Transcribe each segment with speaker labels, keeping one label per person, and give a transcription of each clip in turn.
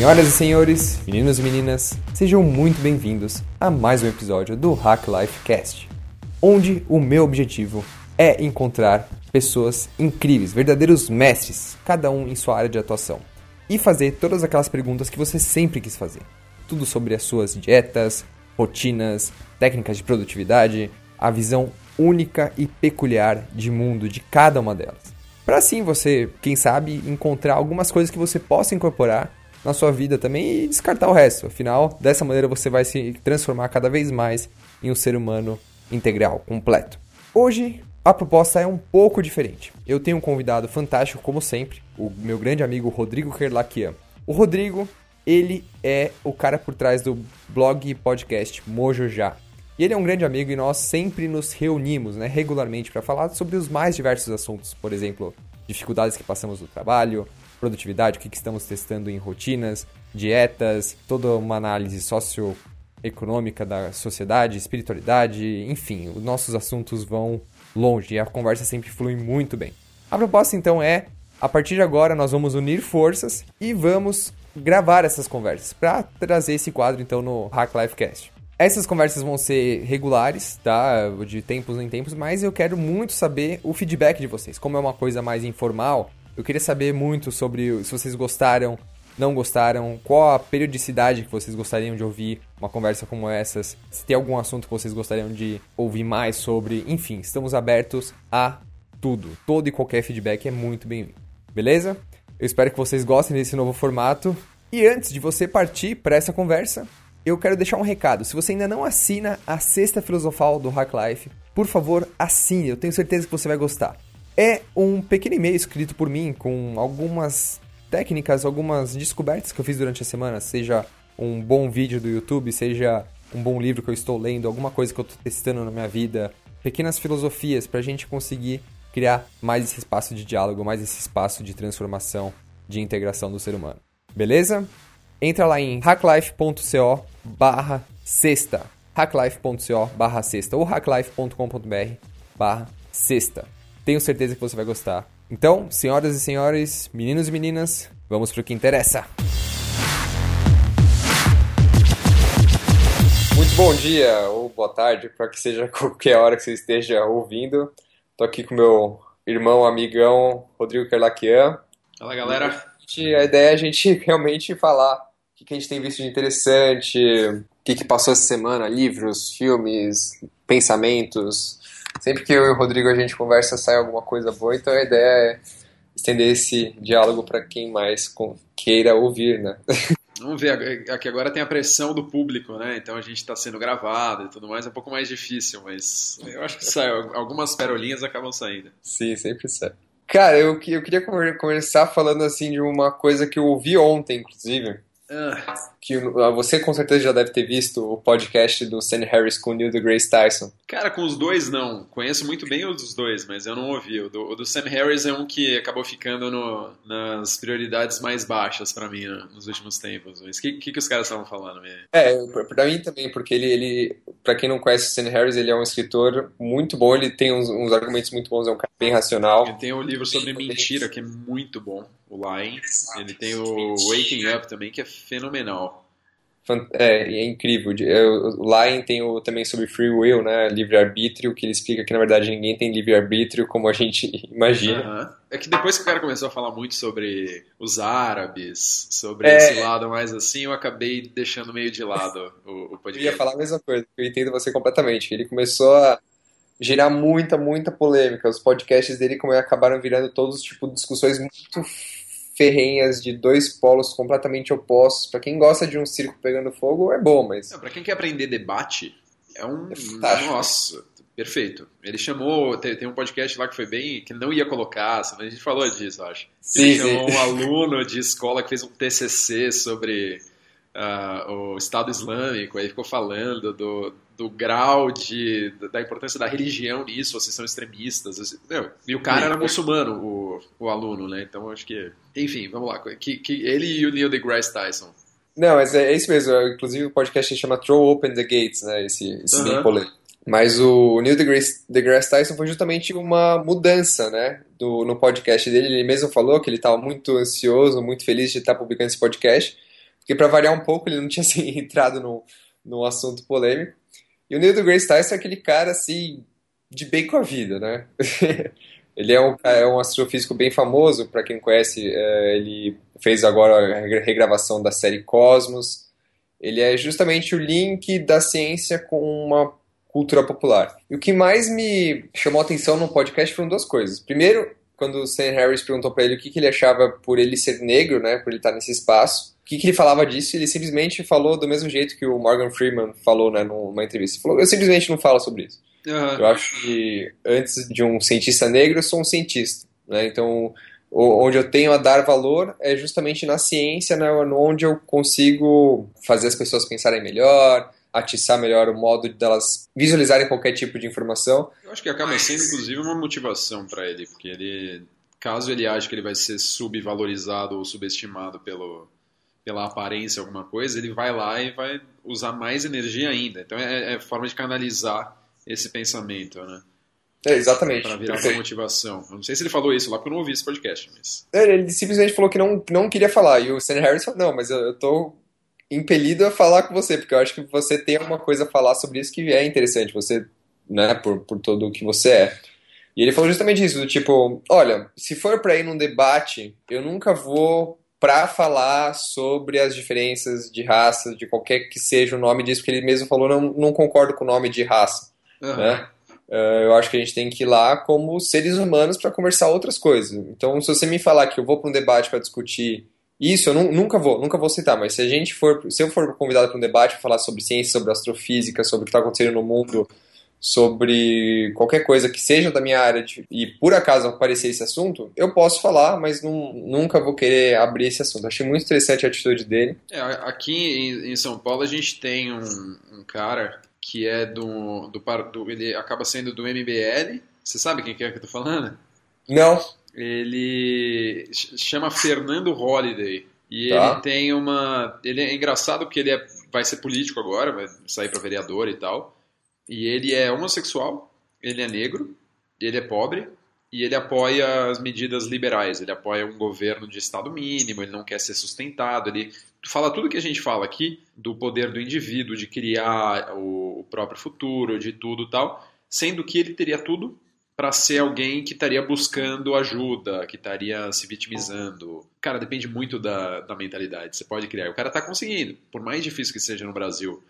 Speaker 1: Senhoras e senhores, meninos e meninas, sejam muito bem-vindos a mais um episódio do Hack Life Cast, onde o meu objetivo é encontrar pessoas incríveis, verdadeiros mestres, cada um em sua área de atuação, e fazer todas aquelas perguntas que você sempre quis fazer. Tudo sobre as suas dietas, rotinas, técnicas de produtividade, a visão única e peculiar de mundo de cada uma delas. Para assim você, quem sabe, encontrar algumas coisas que você possa incorporar na sua vida também e descartar o resto. Afinal, dessa maneira você vai se transformar cada vez mais em um ser humano integral, completo. Hoje a proposta é um pouco diferente. Eu tenho um convidado fantástico, como sempre, o meu grande amigo Rodrigo Kerlakian. O Rodrigo, ele é o cara por trás do blog e podcast Mojo Já. E ele é um grande amigo e nós sempre nos reunimos né, regularmente para falar sobre os mais diversos assuntos. Por exemplo, dificuldades que passamos no trabalho, produtividade, o que, que estamos testando em rotinas, dietas, toda uma análise socioeconômica da sociedade, espiritualidade, enfim, os nossos assuntos vão longe e a conversa sempre flui muito bem. A proposta então é, a partir de agora nós vamos unir forças e vamos gravar essas conversas para trazer esse quadro então no Hack Life Cast. Essas conversas vão ser regulares, tá? De tempos em tempos, mas eu quero muito saber o feedback de vocês. Como é uma coisa mais informal, eu queria saber muito sobre se vocês gostaram, não gostaram, qual a periodicidade que vocês gostariam de ouvir uma conversa como essas, se tem algum assunto que vocês gostariam de ouvir mais sobre, enfim, estamos abertos a tudo. Todo e qualquer feedback é muito bem-vindo. Beleza? Eu espero que vocês gostem desse novo formato. E antes de você partir para essa conversa, eu quero deixar um recado. Se você ainda não assina a Sexta Filosofal do Hack Life, por favor, assine. Eu tenho certeza que você vai gostar é um pequeno e-mail escrito por mim com algumas técnicas, algumas descobertas que eu fiz durante a semana, seja um bom vídeo do YouTube, seja um bom livro que eu estou lendo, alguma coisa que eu estou testando na minha vida, pequenas filosofias para a gente conseguir criar mais esse espaço de diálogo, mais esse espaço de transformação, de integração do ser humano. Beleza? Entra lá em hacklife.co barra sexta, hacklife.co barra sexta ou hacklife.com.br barra sexta. Tenho certeza que você vai gostar. Então, senhoras e senhores, meninos e meninas, vamos pro que interessa. Muito bom dia ou boa tarde, para que seja qualquer hora que você esteja ouvindo. Tô aqui com meu irmão, amigão, Rodrigo Kerlakian.
Speaker 2: Fala, galera.
Speaker 1: A ideia é a gente realmente falar o que a gente tem visto de interessante, o que passou essa semana, livros, filmes, pensamentos, sempre que eu e o Rodrigo a gente conversa sai alguma coisa boa, então a ideia é estender esse diálogo para quem mais queira ouvir, né?
Speaker 2: Vamos ver, aqui agora tem a pressão do público, né? Então a gente está sendo gravado e tudo mais, é um pouco mais difícil, mas eu acho que sai, algumas perolinhas acabam saindo.
Speaker 1: Sim, sempre sai. Cara, eu, eu queria começar falando assim de uma coisa que eu ouvi ontem, inclusive. Que ah, você com certeza já deve ter visto o podcast do Sam Harris com o Neil deGrasse Tyson.
Speaker 2: Cara, com os dois não. Conheço muito bem os dos dois, mas eu não ouvi. O do, o do Sam Harris é um que acabou ficando no, nas prioridades mais baixas para mim né, nos últimos tempos. Mas o que, que, que, os caras estavam falando? Mesmo?
Speaker 1: É, pra mim também, porque ele, ele para quem não conhece o Sam Harris, ele é um escritor muito bom, ele tem uns, uns argumentos muito bons, é um cara bem racional.
Speaker 2: Ele tem um livro sobre mentira que é muito bom o Lying. Ele tem o Waking Up também, que é fenomenal.
Speaker 1: É, é incrível. É, o Lying tem o, também sobre free will, né? Livre-arbítrio, que ele explica que na verdade ninguém tem livre-arbítrio como a gente imagina.
Speaker 2: É que depois que o cara começou a falar muito sobre os árabes, sobre é... esse lado mais assim, eu acabei deixando meio de lado o, o podcast.
Speaker 1: Eu ia falar a mesma coisa, eu entendo você completamente. Ele começou a gerar muita, muita polêmica. Os podcasts dele como acabaram virando todos tipo discussões muito ferrenhas de dois polos completamente opostos. Para quem gosta de um circo pegando fogo, é bom, mas.
Speaker 2: Para quem quer aprender debate, é um. É Nossa, perfeito. Ele chamou. Tem, tem, um podcast lá que foi bem. que não ia colocar, a gente falou disso, acho.
Speaker 1: Sim,
Speaker 2: ele
Speaker 1: chamou
Speaker 2: sim. um aluno de escola que fez um TCC sobre uh, o Estado Islâmico, aí ficou falando do, do grau de, da importância da religião nisso, vocês são extremistas. Assim, e o cara era muçulmano, o, o aluno, né? Então acho que. Enfim, vamos lá. Que, que ele e o Neil deGrasse Tyson.
Speaker 1: Não, mas é, é isso mesmo. Inclusive o podcast se chama Throw Open the Gates, né? Esse, esse uhum. bem polêmico. Mas o Neil deGrasse, deGrasse Tyson foi justamente uma mudança, né? Do, no podcast dele. Ele mesmo falou que ele estava muito ansioso, muito feliz de estar publicando esse podcast porque para variar um pouco ele não tinha assim, entrado no, no assunto polêmico. E o Neil deGrasse Tyson é aquele cara assim de bem com a vida, né? ele é um, é um astrofísico bem famoso, para quem conhece, é, ele fez agora a regravação da série Cosmos. Ele é justamente o link da ciência com uma cultura popular. E o que mais me chamou a atenção no podcast foram duas coisas. Primeiro, quando o Sam Harris perguntou para ele o que, que, ele achava por ele ser negro, né, por ele estar nesse espaço, o que, que ele falava disso, ele simplesmente falou do mesmo jeito que o Morgan Freeman falou né, numa entrevista. Ele falou, eu simplesmente não falo sobre isso. Uhum. Eu acho que antes de um cientista negro, eu sou um cientista. Né? Então, onde eu tenho a dar valor é justamente na ciência, né, onde eu consigo fazer as pessoas pensarem melhor, atiçar melhor o modo delas visualizarem qualquer tipo de informação.
Speaker 2: Eu acho que acaba sendo, inclusive, uma motivação para ele, porque ele, caso ele ache que ele vai ser subvalorizado ou subestimado pelo, pela aparência alguma coisa, ele vai lá e vai usar mais energia ainda. Então é, é forma de canalizar esse pensamento, né?
Speaker 1: É, exatamente.
Speaker 2: Para virar uma motivação. Eu não sei se ele falou isso lá, porque eu não ouvi esse podcast. Mas...
Speaker 1: É, ele simplesmente falou que não, não queria falar. E o Sam Harris falou, não, mas eu, eu tô impelido a falar com você, porque eu acho que você tem alguma coisa a falar sobre isso que é interessante, você, né, por, por todo o que você é. E ele falou justamente isso, do tipo, olha, se for para ir num debate, eu nunca vou para falar sobre as diferenças de raça, de qualquer que seja o nome disso, porque ele mesmo falou, não, não concordo com o nome de raça, uhum. né? Uh, eu acho que a gente tem que ir lá como seres humanos para conversar outras coisas. Então, se você me falar que eu vou para um debate para discutir isso eu nunca vou, nunca vou citar, mas se a gente for, se eu for convidado para um debate para falar sobre ciência, sobre astrofísica, sobre o que está acontecendo no mundo, sobre qualquer coisa que seja da minha área de, e por acaso aparecer esse assunto, eu posso falar, mas não, nunca vou querer abrir esse assunto. Achei muito interessante a atitude dele.
Speaker 2: É, aqui em, em, São Paulo a gente tem um, um cara que é do, do, do, ele acaba sendo do MBL. Você sabe quem que é que eu tô falando?
Speaker 1: Não
Speaker 2: ele chama Fernando Holliday. E tá. ele tem uma. Ele é engraçado porque ele é, vai ser político agora, vai sair para vereador e tal. E ele é homossexual, ele é negro, ele é pobre e ele apoia as medidas liberais. Ele apoia um governo de estado mínimo, ele não quer ser sustentado. Ele fala tudo que a gente fala aqui do poder do indivíduo, de criar o próprio futuro, de tudo tal, sendo que ele teria tudo para ser alguém que estaria buscando ajuda, que estaria se vitimizando. Cara, depende muito da, da mentalidade. Você pode criar. O cara está conseguindo. Por mais difícil que seja no Brasil,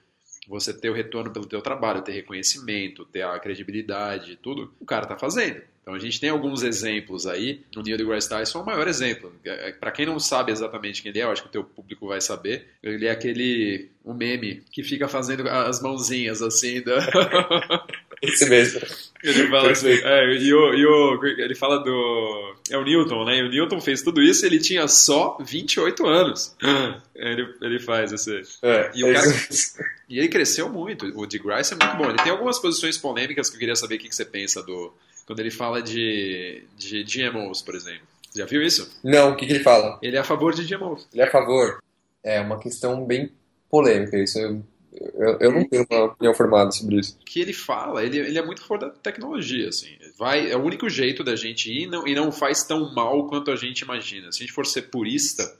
Speaker 2: você ter o retorno pelo teu trabalho, ter reconhecimento, ter a credibilidade, tudo, o cara está fazendo. Então a gente tem alguns exemplos aí. O Neil deGrasse Tyson é o maior exemplo. É, para quem não sabe exatamente quem ele é, eu acho que o teu público vai saber. Ele é aquele o meme que fica fazendo as mãozinhas assim da
Speaker 1: Esse mesmo.
Speaker 2: Ele fala assim, é, e o, e o, ele fala do. É o Newton, né? E o Newton fez tudo isso e ele tinha só 28 anos. ele, ele faz esse. É, e, o cara, e ele cresceu muito. O DeGrasse é muito bom. Ele tem algumas posições polêmicas que eu queria saber o que você pensa do. Quando ele fala de, de GMOs, por exemplo. Já viu isso?
Speaker 1: Não, o que, que ele fala?
Speaker 2: Ele é a favor de GMOs.
Speaker 1: Ele é a favor. É uma questão bem polêmica. Isso eu eu, eu não tenho uma opinião formada sobre isso.
Speaker 2: que ele fala, ele, ele é muito fora da tecnologia, assim. Vai, é o único jeito da gente ir não, e não faz tão mal quanto a gente imagina. Se a gente for ser purista,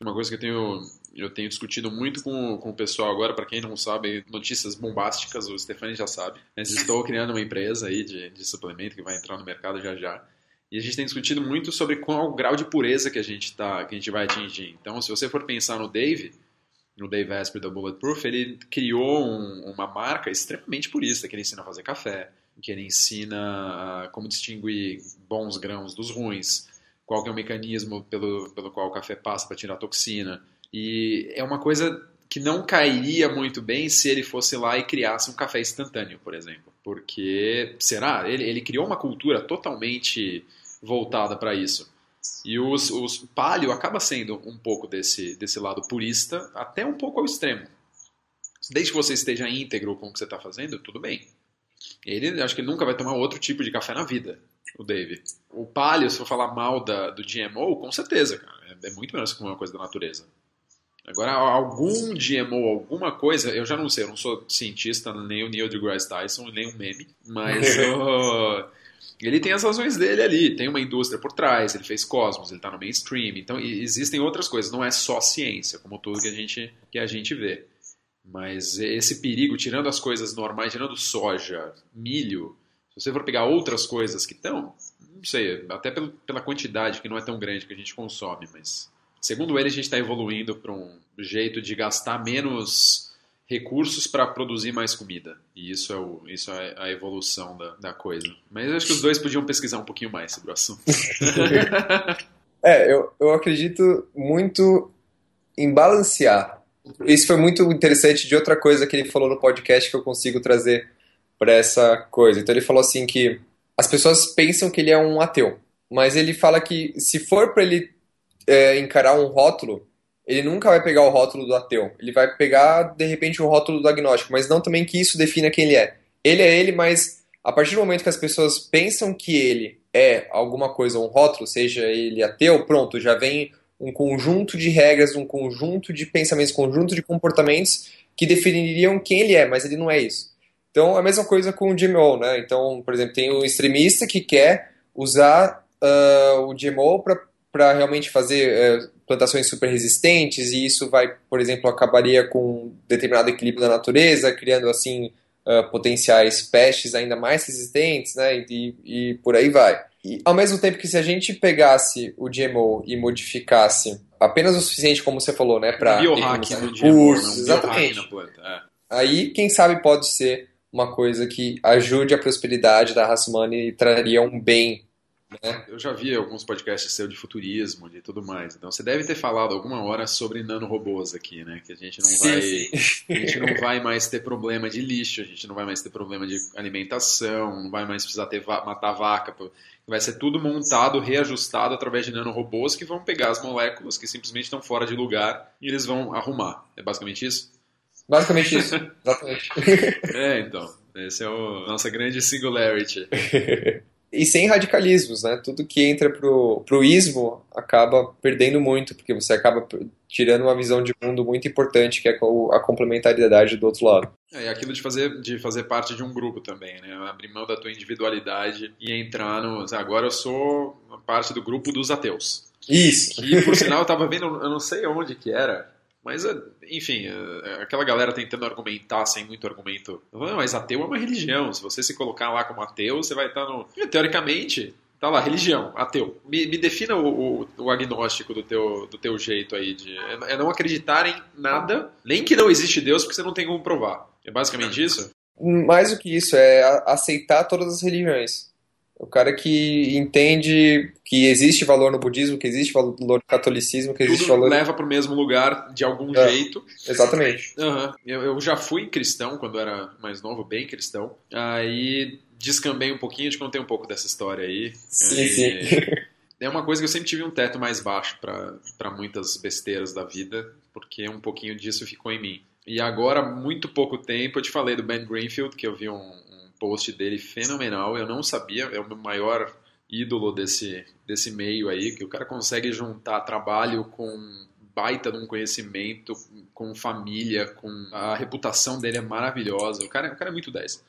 Speaker 2: uma coisa que eu tenho, eu tenho discutido muito com, com o pessoal agora, para quem não sabe, notícias bombásticas, o Stefani já sabe. Mas estou criando uma empresa aí de, de suplemento que vai entrar no mercado já já. E a gente tem discutido muito sobre qual o grau de pureza que a gente, tá, que a gente vai atingir. Então, se você for pensar no Dave, no Dave Asprey da Bulletproof, ele criou um, uma marca extremamente purista, que ele ensina a fazer café, que ele ensina como distinguir bons grãos dos ruins, qual é o mecanismo pelo, pelo qual o café passa para tirar a toxina. E é uma coisa que não cairia muito bem se ele fosse lá e criasse um café instantâneo, por exemplo. Porque, será? Ele, ele criou uma cultura totalmente voltada para isso. E os, os palio acaba sendo um pouco desse, desse lado purista, até um pouco ao extremo. Desde que você esteja íntegro com o que você está fazendo, tudo bem. Ele, acho que ele nunca vai tomar outro tipo de café na vida, o Dave. O palio, se for falar mal da, do GMO, com certeza, cara. É, é muito melhor que uma coisa da natureza. Agora, algum GMO, alguma coisa, eu já não sei, eu não sou cientista, nem o Neil deGrasse Tyson, nem o meme, mas ele tem as razões dele ali, tem uma indústria por trás, ele fez Cosmos, ele está no mainstream, então existem outras coisas, não é só ciência, como tudo que a gente, que a gente vê. Mas esse perigo, tirando as coisas normais, tirando soja, milho, se você for pegar outras coisas que estão, não sei, até pela quantidade que não é tão grande que a gente consome, mas segundo ele a gente está evoluindo para um jeito de gastar menos recursos para produzir mais comida. E isso é, o, isso é a evolução da, da coisa. Mas eu acho que os dois podiam pesquisar um pouquinho mais sobre o assunto.
Speaker 1: é, eu, eu acredito muito em balancear. Isso foi muito interessante de outra coisa que ele falou no podcast que eu consigo trazer para essa coisa. Então ele falou assim que as pessoas pensam que ele é um ateu, mas ele fala que se for para ele é, encarar um rótulo, ele nunca vai pegar o rótulo do ateu. Ele vai pegar, de repente, o rótulo do agnóstico, mas não também que isso defina quem ele é. Ele é ele, mas a partir do momento que as pessoas pensam que ele é alguma coisa, um rótulo, seja ele ateu, pronto, já vem um conjunto de regras, um conjunto de pensamentos, um conjunto de comportamentos que definiriam quem ele é, mas ele não é isso. Então, a mesma coisa com o GMO, né? Então, por exemplo, tem o extremista que quer usar uh, o GMO para realmente fazer uh, plantações super resistentes e isso vai, por exemplo, acabaria com um determinado equilíbrio da natureza, criando assim uh, potenciais pestes ainda mais resistentes, né? E, e por aí vai. E, ao mesmo tempo que se a gente pegasse o GMO e modificasse apenas o suficiente, como você falou, né, para
Speaker 2: biohack no GMO, exatamente. Na
Speaker 1: planta, é. Aí, quem sabe pode ser uma coisa que ajude a prosperidade da raça humana e traria um bem
Speaker 2: né? Eu já vi alguns podcasts seu de futurismo e tudo mais. Então você deve ter falado alguma hora sobre nanorobôs aqui, né? Que a gente não vai, sim, sim. a gente não vai mais ter problema de lixo, a gente não vai mais ter problema de alimentação, não vai mais precisar ter matar vaca. Vai ser tudo montado, reajustado através de nanorobôs que vão pegar as moléculas que simplesmente estão fora de lugar e eles vão arrumar. É basicamente isso?
Speaker 1: Basicamente isso, exatamente.
Speaker 2: É, então. Essa é a nossa grande singularity.
Speaker 1: e sem radicalismos, né? Tudo que entra pro, pro ismo acaba perdendo muito, porque você acaba tirando uma visão de mundo muito importante, que é a complementariedade do outro lado.
Speaker 2: É, aquilo de fazer, de fazer parte de um grupo também, né? Abrir mão da tua individualidade e entrar no... Agora eu sou parte do grupo dos ateus.
Speaker 1: Isso!
Speaker 2: E, por sinal, eu tava vendo, eu não sei onde que era, mas, eh, enfim, eh, aquela galera tentando argumentar sem muito argumento. Mas ateu é uma religião. Se você se colocar lá como ateu, você vai estar no. Teoricamente, tá lá, religião, ateu. Me, me defina o, o, o, agnóstico do teu, do teu jeito aí. De, é, é não acreditar em nada, nem que não existe Deus, porque você não tem como provar. É basicamente isso?
Speaker 1: Mais do que isso, é aceitar todas as religiões. O cara que entende que existe valor no budismo, que existe valor no catolicismo, que existe
Speaker 2: Tudo
Speaker 1: valor.
Speaker 2: leva para o mesmo lugar de algum é, jeito.
Speaker 1: Exatamente.
Speaker 2: Uhum. Eu, eu, já fui cristão quando era mais novo, bem cristão. Aí descambei um pouquinho, te contei um pouco dessa história aí.
Speaker 1: Sim, e... sim.
Speaker 2: É uma coisa que eu sempre tive um teto mais baixo para muitas besteiras da vida, porque um pouquinho disso ficou em mim. E agora, muito pouco tempo, eu te falei do Ben Greenfield, que eu vi um, post dele fenomenal. Eu não sabia, é o meu maior ídolo desse, desse meio aí, que o cara consegue juntar trabalho com baita de um conhecimento, com família, com a reputação dele é maravilhosa. O cara, o cara é muito 10.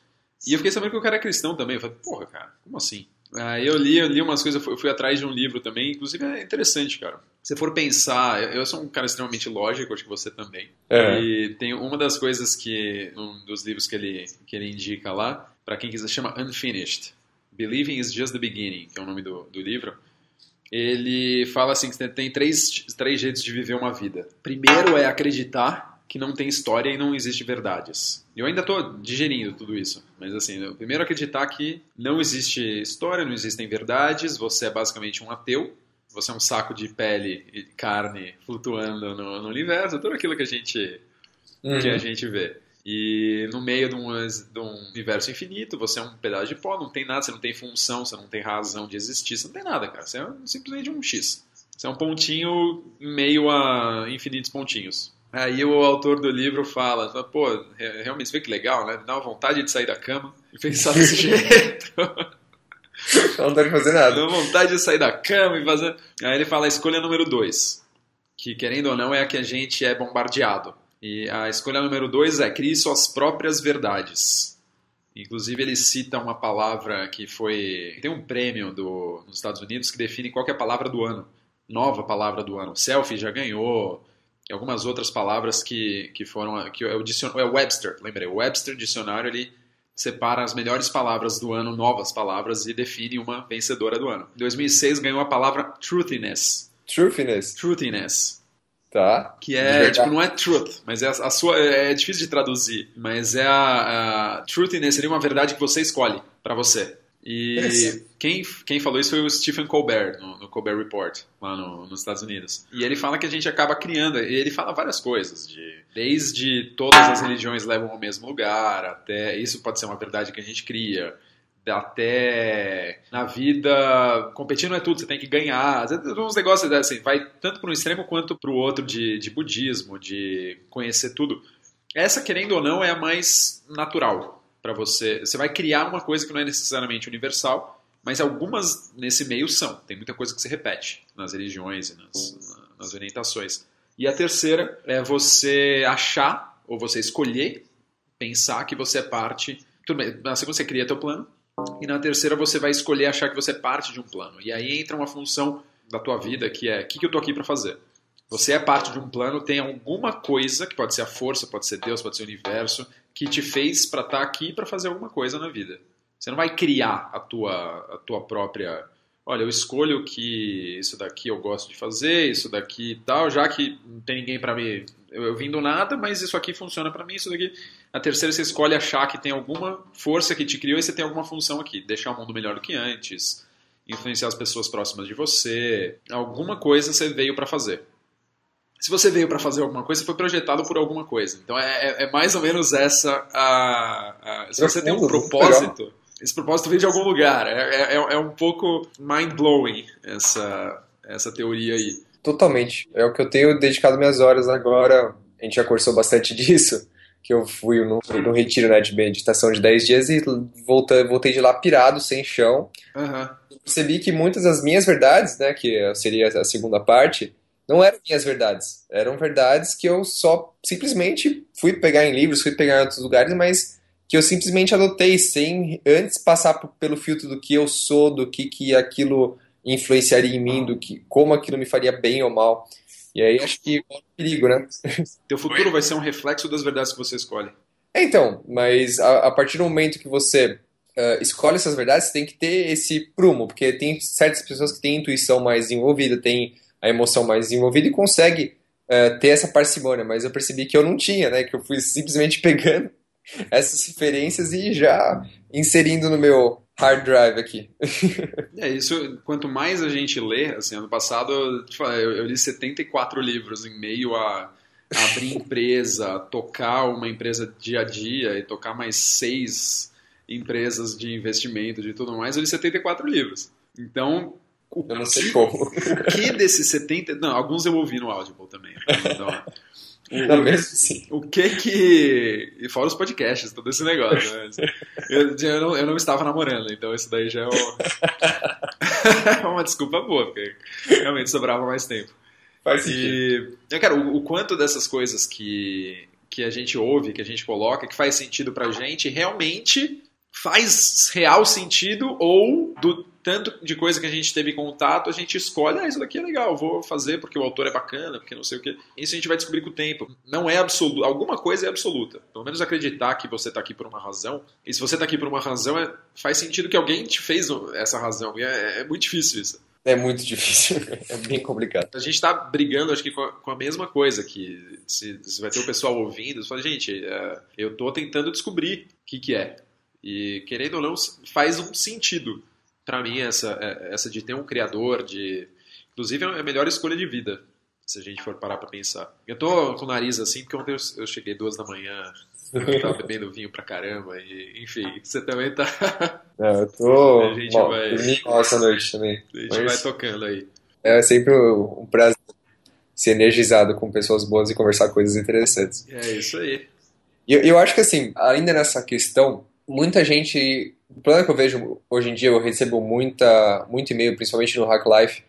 Speaker 2: E eu fiquei sabendo que o cara é cristão também. Eu falei, porra, cara, como assim? Aí eu li, eu li umas coisas, eu fui atrás de um livro também, inclusive é interessante, cara. Se for pensar, eu sou um cara extremamente lógico, acho que você também. É. E tem uma das coisas que, um dos livros que ele, que ele indica lá, para quem quiser, chama Unfinished. Believing is just the beginning, que é o nome do, do livro. Ele fala assim que tem três, três jeitos de viver uma vida. Primeiro é acreditar que não tem história e não existe verdades. Eu ainda estou digerindo tudo isso, mas assim, primeiro acreditar que não existe história, não existem verdades, você é basicamente um ateu, você é um saco de pele e carne flutuando no, no universo, tudo aquilo que a gente, uhum. que a gente vê. E no meio de um, de um, universo infinito, você é um pedaço de pó, não tem nada, você não tem função, você não tem razão de existir, você não tem nada, cara. Você é simplesmente um X. Você é um pontinho meio a infinitos pontinhos. Aí o autor do livro fala, pô, realmente você vê que legal, né? Dá uma vontade de sair da cama e pensar desse jeito.
Speaker 1: Não vontade de fazer nada.
Speaker 2: Dá vontade de sair da cama e fazer. Aí ele fala a escolha número dois, que querendo ou não é a que a gente é bombardeado. E a escolha número dois é crie suas próprias verdades. Inclusive, ele cita uma palavra que foi. Tem um prêmio do, nos Estados Unidos que define qual é a palavra do ano. Nova palavra do ano. Selfie já ganhou. E algumas outras palavras que, que foram. que é o, é o Webster, lembrei. O Webster Dicionário ele separa as melhores palavras do ano, novas palavras, e define uma vencedora do ano. Em 2006 ganhou a palavra truthiness.
Speaker 1: Truthiness?
Speaker 2: Truthiness.
Speaker 1: Tá.
Speaker 2: Que é, tipo, não é truth, mas é a, a, sua. É difícil de traduzir, mas é a, a truthiness seria uma verdade que você escolhe para você. E quem, quem falou isso foi o Stephen Colbert, no, no Colbert Report, lá no, nos Estados Unidos. E ele fala que a gente acaba criando, e ele fala várias coisas, de, desde todas as religiões levam ao mesmo lugar, até isso pode ser uma verdade que a gente cria, até na vida, competir não é tudo, você tem que ganhar. Uns negócios assim, vai tanto para um extremo quanto para o outro de, de budismo, de conhecer tudo. Essa, querendo ou não, é a mais natural para você. Você vai criar uma coisa que não é necessariamente universal, mas algumas nesse meio são. Tem muita coisa que se repete nas religiões e nas, nas orientações. E a terceira é você achar ou você escolher pensar que você é parte. Tudo bem, assim você cria teu plano, e na terceira você vai escolher achar que você é parte de um plano. E aí entra uma função da tua vida que é: o que, que eu tô aqui para fazer? Você é parte de um plano, tem alguma coisa, que pode ser a força, pode ser Deus, pode ser o universo, que te fez para estar tá aqui para fazer alguma coisa na vida. Você não vai criar a tua, a tua própria. Olha, eu escolho que isso daqui eu gosto de fazer, isso daqui e tal, já que não tem ninguém para me. Eu, eu vim do nada, mas isso aqui funciona para mim, isso daqui. A terceira você escolhe achar que tem alguma força que te criou e você tem alguma função aqui. Deixar o mundo melhor do que antes, influenciar as pessoas próximas de você. Alguma coisa você veio para fazer. Se você veio para fazer alguma coisa, foi projetado por alguma coisa. Então é, é, é mais ou menos essa a, a se você tem um propósito, esse propósito vem de algum lugar. É, é, é um pouco mind blowing essa essa teoria aí.
Speaker 1: Totalmente. É o que eu tenho dedicado minhas horas agora. A gente já conversou bastante disso que eu fui no, no retiro né, de meditação de 10 dias e voltei, voltei de lá pirado, sem chão.
Speaker 2: Uhum.
Speaker 1: Percebi que muitas das minhas verdades, né, que seria a segunda parte, não eram minhas verdades. Eram verdades que eu só simplesmente fui pegar em livros, fui pegar em outros lugares, mas que eu simplesmente adotei sem antes passar pelo filtro do que eu sou, do que, que aquilo influenciaria em mim, do que como aquilo me faria bem ou mal. E aí acho que é um perigo, né?
Speaker 2: Teu futuro vai ser um reflexo das verdades que você escolhe.
Speaker 1: É, então, mas a, a, partir do momento que você uh, escolhe essas verdades, você tem que ter esse prumo, porque tem certas pessoas que têm intuição mais desenvolvida, têm a emoção mais desenvolvida e consegue uh, ter essa parcimônia, mas eu percebi que eu não tinha, né? Que eu fui simplesmente pegando essas referências e já inserindo no meu hard drive aqui.
Speaker 2: é, isso, quanto mais a gente lê, assim, ano passado eu, eu li 74 livros em meio a, abrir empresa, tocar uma empresa dia a dia e tocar mais seis empresas de investimento, de tudo mais, eu li 74 livros. Então,
Speaker 1: o eu não sei como.
Speaker 2: O que desses 70... Não, alguns eu ouvi no Audible também. Então,
Speaker 1: não, mesmo sim.
Speaker 2: O que que. E fora os podcasts, todo esse negócio. Né? Eu, eu, não, eu não estava namorando, então isso daí já é, é uma desculpa boa, porque realmente sobrava mais tempo.
Speaker 1: Faz sentido.
Speaker 2: E, cara, o, o quanto dessas coisas que, que a gente ouve, que a gente coloca, que faz sentido pra gente, realmente faz real sentido ou do tanto de coisa que a gente teve contato, a gente escolhe, ah, isso daqui é legal, vou fazer porque o autor é bacana, porque não sei o que. Isso a gente vai descobrir com o tempo. Não é absoluto, alguma coisa é absoluta. Pelo menos acreditar que você está aqui por uma razão. E se você está aqui por uma razão, é, faz sentido que alguém te fez essa razão. E é, é muito difícil isso.
Speaker 1: É muito difícil, é bem complicado.
Speaker 2: A gente está brigando, acho que com a, com a, mesma coisa, que se, se vai ter o pessoal ouvindo, você fala, gente, é, eu estou tentando descobrir o que, que é. E querendo ou não, faz um sentido para mim, essa, é, essa de ter um criador, de. Inclusive, é a melhor escolha de vida, se a gente for parar pra pensar. Eu tô com o nariz assim, porque ontem eu cheguei duas da manhã, eu tava bebendo vinho pra caramba, e enfim, você também tá.
Speaker 1: É, eu tô.
Speaker 2: A gente Bom, vai.
Speaker 1: essa noite também.
Speaker 2: A gente Mas... vai tocando aí.
Speaker 1: É sempre um prazer ser energizado com pessoas boas e conversar coisas interessantes.
Speaker 2: É isso aí.
Speaker 1: E eu, eu acho que assim, ainda nessa questão, muita gente o problema que eu vejo hoje em dia, eu recebo muita, muito e-mail, principalmente no Hack Life,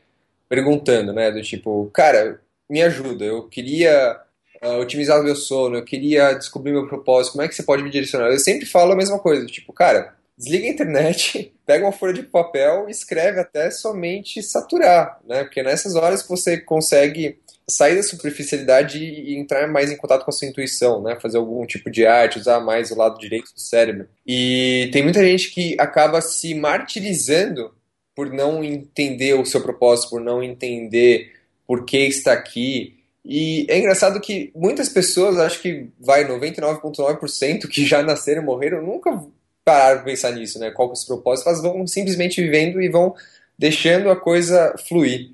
Speaker 1: perguntando, né, do tipo, cara, me ajuda, eu queria uh, otimizar o meu sono, eu queria descobrir meu propósito, como é que você pode me direcionar? Eu sempre falo a mesma coisa, tipo, cara, desliga a internet, pega uma folha de papel e escreve até somente saturar, né? Porque nessas horas que você consegue sair da superficialidade e entrar mais em contato com a sua intuição, né? Fazer algum tipo de arte, usar mais o lado direito do cérebro. E tem muita gente que acaba se martirizando por não entender o seu propósito, por não entender por que está aqui. E é engraçado que muitas pessoas, acho que vai 99,9% que já nasceram e morreram, nunca pararam para pensar nisso, né? Qual que é o seu propósito, elas vão simplesmente vivendo e vão deixando a coisa fluir.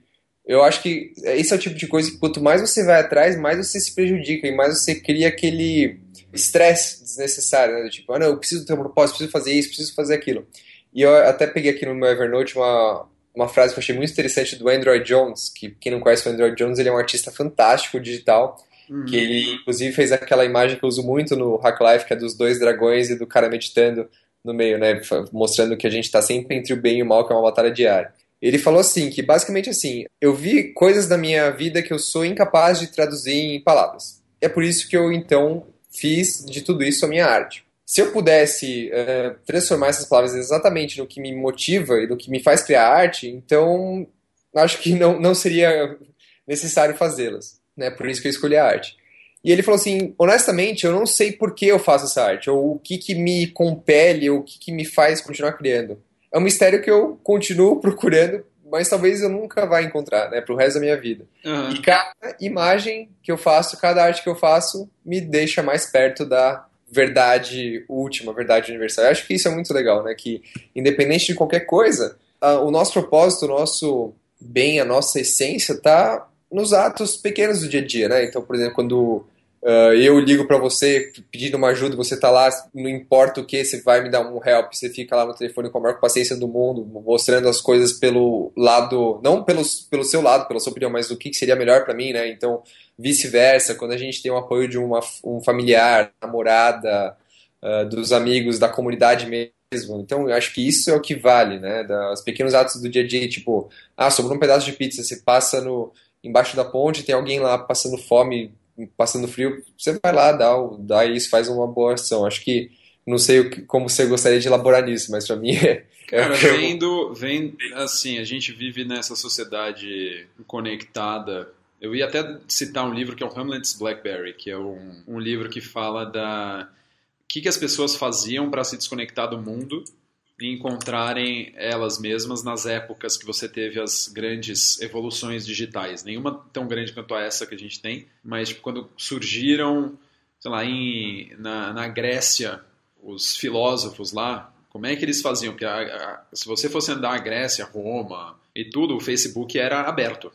Speaker 1: Eu acho que esse é o tipo de coisa que quanto mais você vai atrás, mais você se prejudica e mais você cria aquele estresse desnecessário, né? Tipo, ah, não, eu preciso ter um propósito, preciso fazer isso, preciso fazer aquilo. E eu até peguei aqui no meu Evernote uma, uma frase que eu achei muito interessante do Android Jones, que quem não conhece o Android Jones, ele é um artista fantástico digital, uhum. que ele inclusive fez aquela imagem que eu uso muito no Hack Life, que é dos dois dragões e do cara meditando no meio, né, mostrando que a gente está sempre entre o bem e o mal, que é uma batalha diária. Ele falou assim, que basicamente assim, eu vi coisas da minha vida que eu sou incapaz de traduzir em palavras. É por isso que eu então fiz de tudo isso a minha arte. Se eu pudesse uh, transformar essas palavras exatamente no que me motiva e no que me faz criar arte, então acho que não, não seria necessário fazê-las. Né? Por isso que eu escolhi a arte. E ele falou assim: honestamente, eu não sei por que eu faço essa arte, ou o que, que me compele, ou o que, que me faz continuar criando é um mistério que eu continuo procurando, mas talvez eu nunca vá encontrar, né, pro resto da minha vida. Uhum. E cada imagem que eu faço, cada arte que eu faço, me deixa mais perto da verdade última, verdade universal. Eu acho que isso é muito legal, né, que independente de qualquer coisa, o nosso propósito, o nosso bem, a nossa essência tá nos atos pequenos do dia a dia, né? Então, por exemplo, quando Uh, eu ligo para você pedindo uma ajuda, você tá lá, não importa o que, você vai me dar um help, você fica lá no telefone com a maior paciência do mundo, mostrando as coisas pelo lado, não pelo, pelo seu lado, pela sua opinião, mas o que seria melhor para mim, né? Então, vice-versa, quando a gente tem o apoio de uma, um familiar, namorada, uh, dos amigos, da comunidade mesmo. Então, eu acho que isso é o que vale, né? Das pequenos atos do dia a dia, tipo, ah, sobrou um pedaço de pizza, você passa no embaixo da ponte, tem alguém lá passando fome passando frio, você vai lá, dá, dá isso, faz uma boa ação. Acho que não sei o que, como você gostaria de elaborar nisso, mas para mim é.
Speaker 2: é Cara, vendo, vendo, assim, a gente vive nessa sociedade conectada. Eu ia até citar um livro que é o Hamlet's Blackberry, que é um, um livro que fala da o que, que as pessoas faziam para se desconectar do mundo encontrarem elas mesmas nas épocas que você teve as grandes evoluções digitais. Nenhuma tão grande quanto essa que a gente tem, mas tipo, quando surgiram, sei lá, em, na, na Grécia, os filósofos lá, como é que eles faziam? Porque a, a, se você fosse andar a Grécia, Roma e tudo, o Facebook era aberto.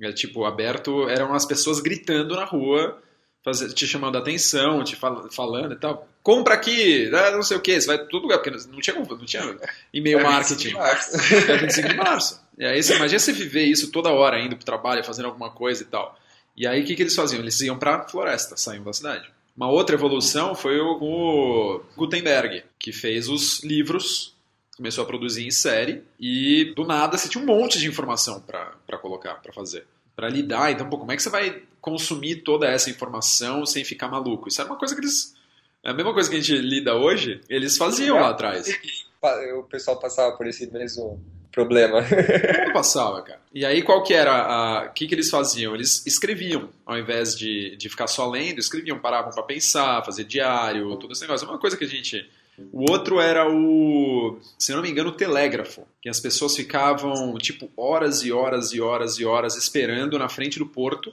Speaker 2: É, tipo, aberto eram as pessoas gritando na rua fazer, te chamando a atenção, te fal, falando e tal. Compra aqui, né, não sei o que, você vai tudo lugar, porque não tinha, não tinha e-mail é marketing. É 25 de março. E aí você imagina você viver isso toda hora, indo pro trabalho, fazendo alguma coisa e tal. E aí o que, que eles faziam? Eles iam pra floresta, saíam da cidade. Uma outra evolução foi o, o Gutenberg, que fez os livros começou a produzir em série e do nada você tinha um monte de informação para colocar, para fazer para lidar. Então, pô, como é que você vai consumir toda essa informação sem ficar maluco? Isso era uma coisa que eles. É a mesma coisa que a gente lida hoje, eles faziam lá atrás.
Speaker 1: O pessoal passava por esse mesmo problema.
Speaker 2: Não passava, cara. E aí, qual que era O que, que eles faziam? Eles escreviam, ao invés de, de ficar só lendo, escreviam, paravam para pensar, fazer diário, todo esse negócio. É uma coisa que a gente o outro era o, se não me engano, o telégrafo, que as pessoas ficavam tipo horas e horas e horas e horas esperando na frente do porto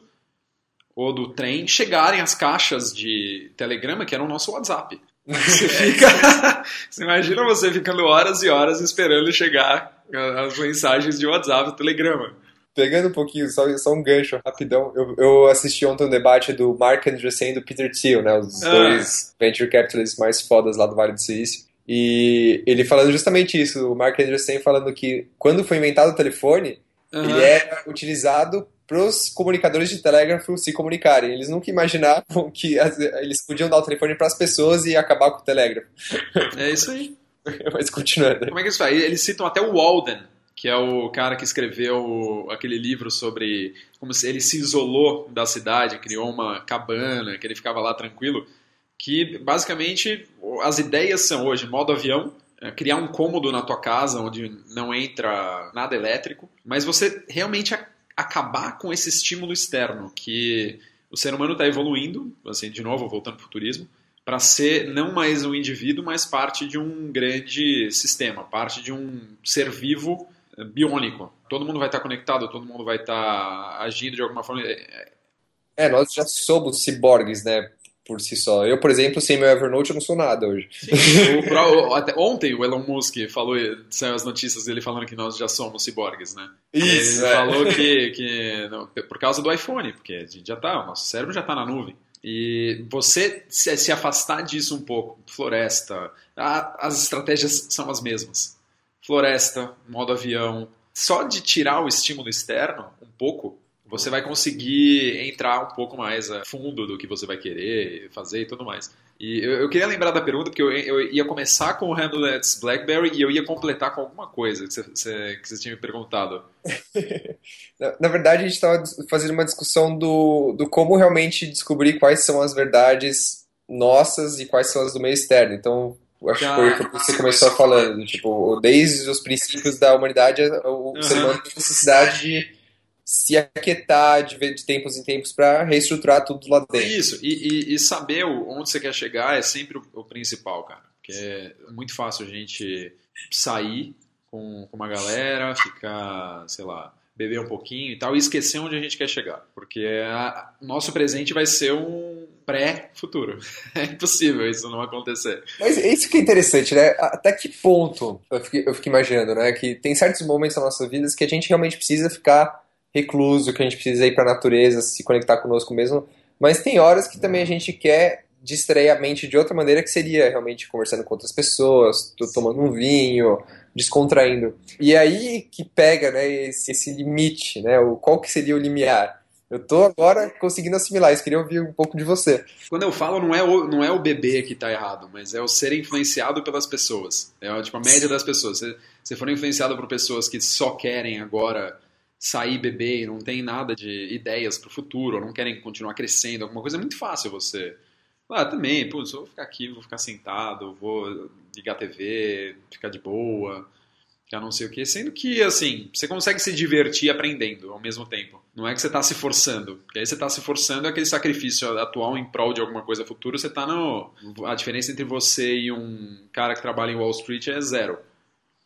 Speaker 2: ou do trem chegarem as caixas de telegrama que eram o nosso WhatsApp. Você fica, você imagina você ficando horas e horas esperando chegar as mensagens de WhatsApp, telegrama
Speaker 1: pegando um pouquinho, só, só um gancho rapidão, eu, eu assisti ontem um debate do Mark Andreessen e do Peter Thiel, né, os ah. dois venture capitalists mais fodas lá do Vale do Silício. E ele falando justamente isso, o Mark Andreessen falando que quando foi inventado o telefone, uhum. ele era utilizado para os comunicadores de telégrafo se comunicarem. Eles nunca imaginavam que as, eles podiam dar o telefone para as pessoas e acabar com o telégrafo.
Speaker 2: É isso aí.
Speaker 1: Mas continuando.
Speaker 2: Como é que isso faz? Eles citam até o Walden, que é o cara que escreveu aquele livro sobre como ele se isolou da cidade, criou uma cabana, que ele ficava lá tranquilo, que basicamente as ideias são hoje modo avião, é, criar um cômodo na tua casa onde não entra nada elétrico, mas você realmente acabar com esse estímulo externo que o ser humano está evoluindo, assim, de novo, voltando para o futurismo, para ser não mais um indivíduo, mas parte de um grande sistema, parte de um ser vivo biônico. Todo mundo vai estar tá conectado, todo mundo vai estar tá agindo de alguma forma. É,
Speaker 1: é, nós já somos ciborgues, né? Por si só. Eu, por exemplo, sem meu Evernote, eu não sou nada hoje. Sim,
Speaker 2: o, até ontem o Elon Musk falou, saiu as notícias dele falando que nós já somos ciborgues, né?
Speaker 1: Isso.
Speaker 2: Ele é. falou que, que não, por causa do iPhone, porque a gente já tá, o nosso cérebro já está na nuvem. E você se, se afastar disso um pouco, floresta, a, as estratégias são as mesmas. Floresta, modo avião, só de tirar o estímulo externo um pouco, você vai conseguir entrar um pouco mais a fundo do que você vai querer fazer e tudo mais. E eu, eu, queria lembrar da pergunta, porque eu, eu, ia começar com o Hamlet's Blackberry e eu ia completar com alguma coisa que você, que você tinha me perguntado.
Speaker 1: na, na, verdade, a gente estava fazendo uma discussão do, do como realmente descobrir quais são as verdades nossas e quais são as do meio externo. Então, acho que foi o que você começou falando. Tipo, desde os princípios da humanidade, o uhum. ser humano tem necessidade de se aquietar de, de tempos em tempos para reestruturar tudo lá dentro.
Speaker 2: Isso, e, e, e, saber onde você quer chegar é sempre o, o, principal, cara. Porque é muito fácil a gente sair com, com uma galera, ficar, sei lá, beber um pouquinho e tal, e esquecer onde a gente quer chegar. Porque o nosso presente vai ser um pré-futuro. É impossível isso não acontecer.
Speaker 1: Mas isso que é interessante, né? Até que ponto, eu fico, eu fico imaginando, né? Que tem certos momentos na nossa vida que a gente realmente precisa ficar recluso, que a gente precisa ir para a natureza, se conectar conosco mesmo. Mas tem horas que também a gente quer distrair a mente de outra maneira, que seria realmente conversando com outras pessoas, tomando um vinho, descontraindo. E aí que pega né, esse, esse limite, né? O, qual que seria o limiar? Eu tô agora conseguindo assimilar isso, queria ouvir um pouco de você.
Speaker 2: Quando eu falo, não é o, não é o bebê que tá errado, mas é o ser influenciado pelas pessoas. É tipo, a média das pessoas. Se você for influenciado por pessoas que só querem agora sair beber e não tem nada de ideias para o futuro, ou não querem continuar crescendo, alguma coisa, é muito fácil você. Ah, também, putz, eu vou ficar aqui, vou ficar sentado, vou ligar a TV, ficar de boa, já não sei o que. Sendo que, assim, você consegue se divertir aprendendo ao mesmo tempo. Não é que você está se forçando. Porque aí você está se forçando é aquele sacrifício atual em prol de alguma coisa futura, você está no. A diferença entre você e um cara que trabalha em Wall Street é zero.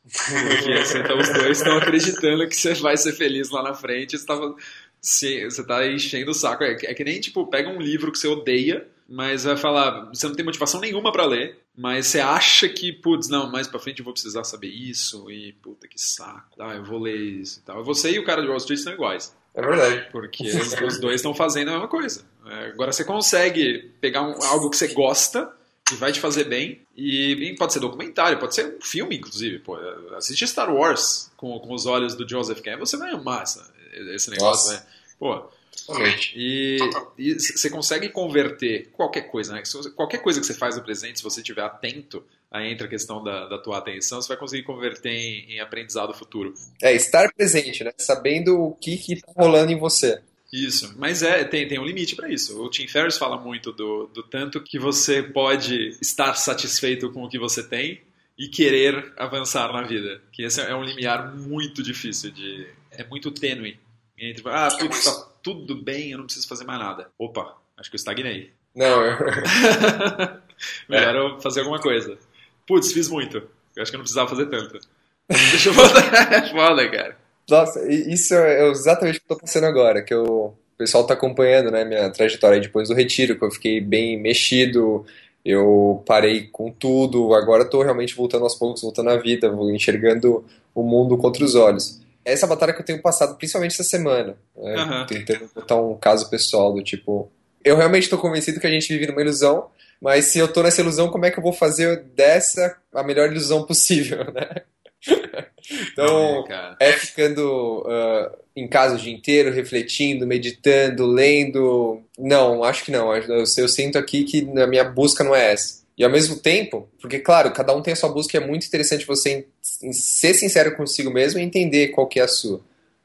Speaker 2: Porque assim, então, os dois estão acreditando que você vai ser feliz lá na frente. Você, tava, você tá enchendo o saco. É, é que nem, tipo, pega um livro que você odeia, mas vai falar, você não tem motivação nenhuma para ler, mas você acha que, putz, não, mais pra frente eu vou precisar saber isso, e puta que saco, ah, eu vou ler isso e tal. Você e o cara de Wall Street são iguais.
Speaker 1: É verdade.
Speaker 2: Porque os dois estão fazendo a mesma coisa. É, agora você consegue pegar um, algo que você gosta que vai te fazer bem. E, pode ser documentário, pode ser um filme, inclusive. Pô, assistir Star Wars com, com os olhos do Joseph Campbell, você vai amar essa, esse negócio, Nossa. né? Pô, e, e, você consegue converter qualquer coisa, né? Qualquer coisa que você faz no presente, se você estiver atento aí entra a questão da, da tua atenção, você vai conseguir converter em, em aprendizado futuro.
Speaker 1: É, estar presente, né? Sabendo o que está rolando em você.
Speaker 2: Isso, mas é tem, tem um limite para isso. O Tim Ferriss fala muito do, do tanto que você pode estar satisfeito com o que você tem e querer avançar na vida. Que esse é um limiar muito difícil de é muito tênue entre ah tudo está tudo bem, eu não preciso fazer mais nada. Opa, acho que eu estagnei.
Speaker 1: Não. Eu...
Speaker 2: Melhor eu fazer alguma coisa. Putz, fiz muito. Eu acho que eu não precisava fazer tanto. Deixa eu voltar. É foda, cara.
Speaker 1: Nossa, isso é exatamente o que eu tô pensando agora, que eu, o pessoal tá acompanhando, né, minha trajetória depois do retiro, que eu fiquei bem mexido, eu parei com tudo, agora tô realmente voltando aos poucos, voltando à vida, enxergando o mundo contra os olhos. Essa batalha que eu tenho passado, principalmente essa semana, né, uhum. tentando botar um caso pessoal do tipo, eu realmente estou convencido que a gente vive numa ilusão, mas se eu tô nessa ilusão, como é que eu vou fazer dessa a melhor ilusão possível, né? então, é, é ficando uh, em casa o dia inteiro, refletindo, meditando, lendo. Não, acho que não. Eu, eu sinto aqui que a minha busca não é essa. E ao mesmo tempo, porque claro, cada um tem a sua busca e é muito interessante você ser sincero consigo mesmo e entender qual que é a sua.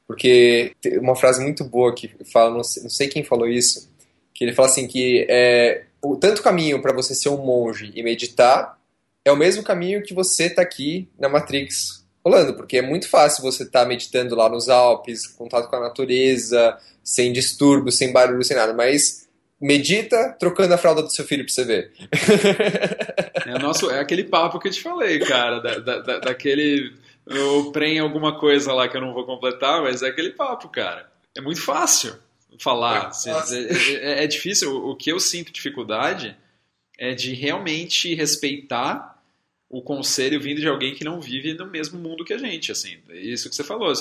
Speaker 1: Porque tem uma frase muito boa que fala, não sei, não sei quem falou isso, que ele fala assim que é, o tanto caminho para você ser um monge e meditar é o mesmo caminho que você tá aqui na Matrix rolando, porque é muito fácil você estar tá meditando lá nos Alpes, contato com a natureza, sem distúrbio, sem barulho, sem nada, mas medita trocando a fralda do seu filho pra você ver.
Speaker 2: É, nosso, é aquele papo que eu te falei, cara, da, da, daquele eu prem alguma coisa lá que eu não vou completar, mas é aquele papo, cara. É muito fácil falar. É, é, é, é difícil. O que eu sinto dificuldade é de realmente respeitar o conselho vindo de alguém que não vive no mesmo mundo que a gente. Assim, isso que você falou.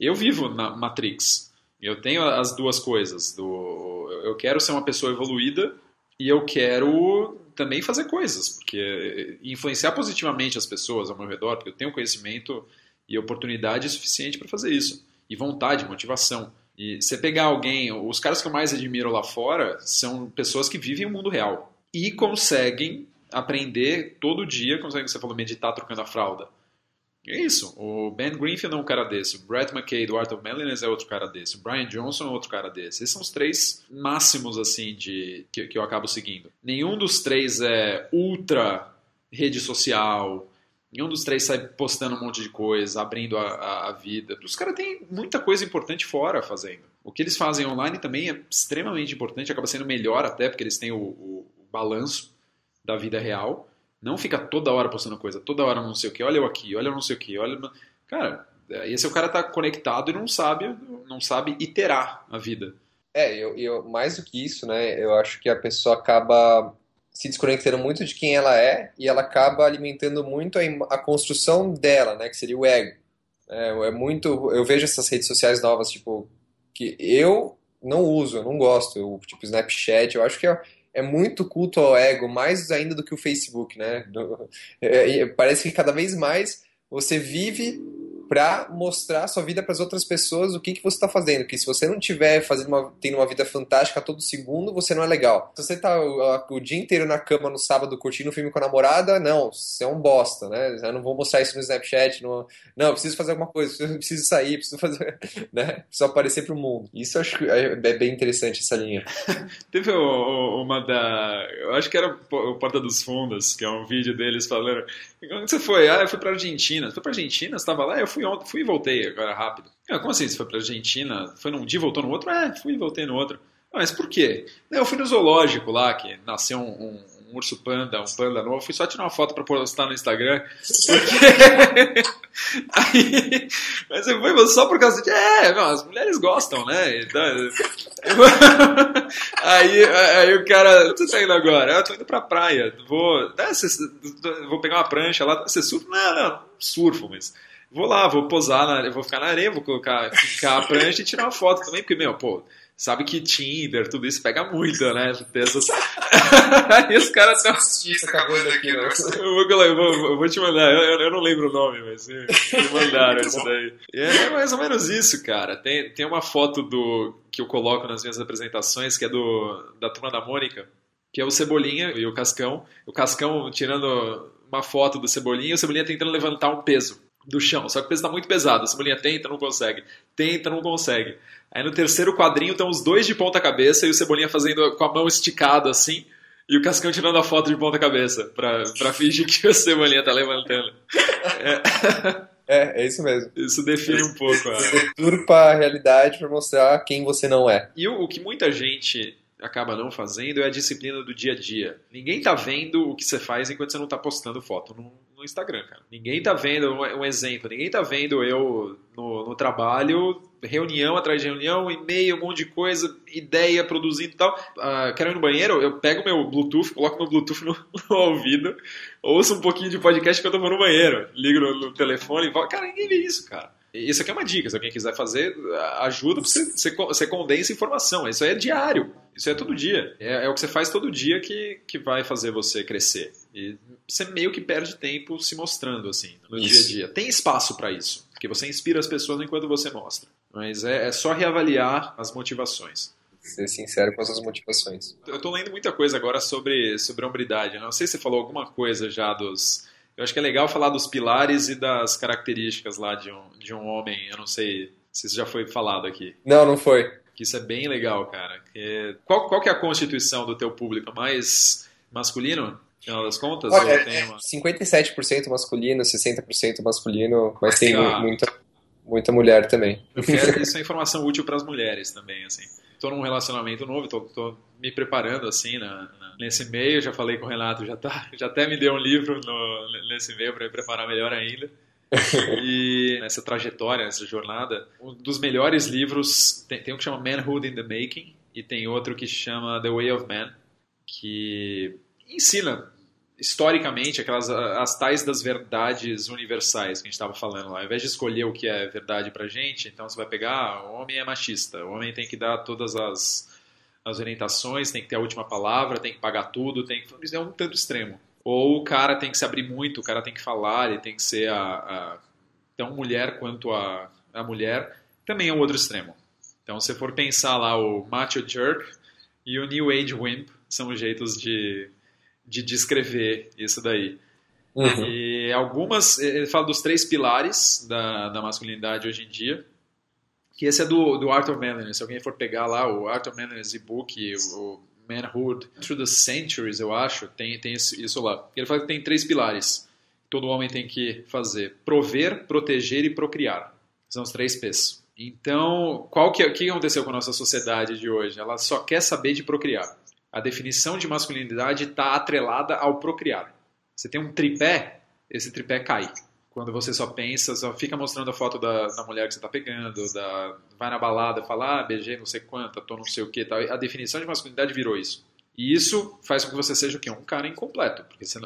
Speaker 2: Eu vivo na Matrix. Eu tenho as duas coisas. Do, eu quero ser uma pessoa evoluída e eu quero também fazer coisas, porque influenciar positivamente as pessoas ao meu redor, porque eu tenho conhecimento e oportunidade suficiente para fazer isso, e vontade, motivação. E você pegar alguém, os caras que eu mais admiro lá fora são pessoas que vivem o mundo real e conseguem aprender todo dia, conseguem, você falou, meditar trocando a fralda é isso. O Ben Greenfield é um cara desse. O Brett McKay do Art of Manliness é outro cara desse. O Brian Johnson é outro cara desse. Esses são os três máximos, assim, de que, que eu acabo seguindo. Nenhum dos três é ultra rede social. Nenhum dos três sai postando um monte de coisa, abrindo a, a, a vida. Os caras têm muita coisa importante fora fazendo. O que eles fazem online também é extremamente importante, acaba sendo melhor até, porque eles têm o, o, o balanço da vida real. Não fica toda hora postando coisa, toda hora não sei o que, olha eu aqui, olha eu não sei o que, olha. Cara, esse é o cara tá conectado e não sabe, não sabe iterar a vida.
Speaker 1: É, eu, eu, mais do que isso, né, eu acho que a pessoa acaba se desconectando muito de quem ela é e ela acaba alimentando muito a, a construção dela, né, que seria o ego. É, é muito, eu vejo essas redes sociais novas, tipo, que eu não uso, eu não gosto, eu, tipo Snapchat, eu acho que é, é muito culto ao ego, mais ainda do que o Facebook, né? É, parece que cada vez mais você vive para mostrar a sua vida para as outras pessoas o que, que você está fazendo. Porque se você não tiver fazendo uma, tendo uma vida fantástica todo segundo, você não é legal. Se você tá o, o, dia inteiro na cama no sábado curtindo um filme com a namorada, não, você é um bosta, né? Eu não vou mostrar isso no Snapchat. No, não, eu preciso fazer alguma coisa, eu preciso sair, preciso fazer. Né? Preciso aparecer pro mundo. Isso acho que é, é bem interessante essa linha.
Speaker 2: Teve uma da. Eu acho que era o Porta dos Fundos, que é um vídeo deles falando. Onde você foi? Ah, eu fui pra Argentina. Você foi pra Argentina? Você tava lá? Eu fui fui ontem, fui e voltei agora rápido. Ah, como assim? Você foi pra Argentina? Foi num dia voltou no outro? É, fui e voltei no outro. Ah, mas por quê? Eu fui no zoológico lá, que nasceu um, um, um urso panda, um panda novo. Fui só tirar uma foto pra postar no Instagram. Porque... aí, mas eu fui só por causa de. É, não, as mulheres gostam, né? Então, aí, aí o cara. Onde você tá indo agora? Eu tô indo pra praia. Vou, né, vou pegar uma prancha lá. Você surfa? Não, não, surfo, mas vou lá, vou posar, na, vou ficar na areia, vou colocar, ficar a prancha e tirar uma foto também, porque, meu, pô, sabe que Tinder, tudo isso pega muito, né? Essas... Aí os caras estão aqui, né? Eu vou, eu vou, eu vou te mandar, eu, eu, não lembro o nome, mas me mandaram isso daí. E é mais ou menos isso, cara. Tem, tem uma foto do que eu coloco nas minhas apresentações, que é do da turma da Mônica, que é o Cebolinha e o Cascão. O Cascão tirando uma foto do Cebolinha e o Cebolinha tentando levantar um peso do chão. Só que o peso está muito pesado. A Cebolinha tenta, não consegue. Tenta, não consegue. Aí no terceiro quadrinho estão os dois de ponta cabeça e o Cebolinha fazendo com a mão esticada assim. E o Cascão tirando a foto de ponta cabeça pra, pra fingir que o Cebolinha tá levantando.
Speaker 1: É. É, é isso mesmo.
Speaker 2: Isso define um pouco.
Speaker 1: Você turpa a realidade para mostrar quem você não é.
Speaker 2: E o, o que muita gente acaba não fazendo é a disciplina do dia a dia. Ninguém tá vendo o que você faz enquanto você não tá postando foto no, no Instagram, cara. Ninguém tá vendo, um exemplo, ninguém tá vendo eu no, no trabalho, reunião atrás de reunião, e-mail, um monte de coisa, ideia, produzindo e tal. Uh, quero ir no banheiro, eu pego meu Bluetooth, coloco meu Bluetooth no, no ouvido, ouço um pouquinho de podcast que eu tô no banheiro, ligo no, no telefone e falo, cara, ninguém vê isso, cara. Isso aqui é uma dica, se alguém quiser fazer, ajuda, você, você, você condensa informação. Isso é diário, isso é todo dia. É, é, o que você faz todo dia que, que vai fazer você crescer. E você meio que perde tempo se mostrando, assim, no isso. dia a dia. Tem espaço para isso, porque você inspira as pessoas enquanto você mostra. Mas é, é só reavaliar as motivações.
Speaker 1: ser sincero com as suas motivações.
Speaker 2: Eu tô lendo muita coisa agora sobre, sobre hombridade. Não sei se você falou alguma coisa já dos. Eu acho que é legal falar dos pilares e das características lá de um, de um homem. Eu não sei se isso já foi falado aqui.
Speaker 1: Não, não foi.
Speaker 2: Que isso é bem legal, cara. Que... Qual, qual que é a constituição do teu público? Mais masculino? Final das contas?
Speaker 1: Olha, é, uma... 57% masculino, 60% masculino, mas tem ah. muita, muita mulher também.
Speaker 2: Eu quero isso é informação útil para as mulheres também, assim. Estou num relacionamento novo, estou me preparando assim na, na, nesse meio. Já falei com o Renato, já tá, já até me deu um livro no, nesse meio para me preparar melhor ainda. e nessa trajetória, nessa jornada, um dos melhores livros tem, tem um que chama Manhood in the Making e tem outro que chama The Way of Man, que ensina historicamente aquelas as tais das verdades universais que a gente estava falando lá. Ao invés de escolher o que é verdade pra gente, então você vai pegar, ah, o homem é machista, o homem tem que dar todas as, as orientações, tem que ter a última palavra, tem que pagar tudo, tem que... Isso é um tanto extremo. Ou o cara tem que se abrir muito, o cara tem que falar, ele tem que ser a, a tão mulher quanto a, a mulher, também é um outro extremo. Então, se for pensar lá o macho jerk e o new age wimp, são jeitos de, de descrever isso daí. Uhum. E algumas, ele fala dos três pilares da, da masculinidade hoje em dia, que esse é do, do Arthur Manners. Se alguém for pegar lá o Arthur Manners e-book, o Manhood Through the Centuries, eu acho, tem, tem isso lá. Ele fala que tem três pilares que todo homem tem que fazer: prover, proteger e procriar. São os três P's. Então, qual que, que aconteceu com a nossa sociedade de hoje? Ela só quer saber de procriar. A definição de masculinidade está atrelada ao procriar. Você tem um tripé, esse tripé cai quando você só pensa, só fica mostrando a foto da, da mulher que você está pegando, da, vai na balada, fala, ah, beijei não sei quanto, tô não sei o que. A definição de masculinidade virou isso. E isso faz com que você seja o quê? Um cara incompleto, porque você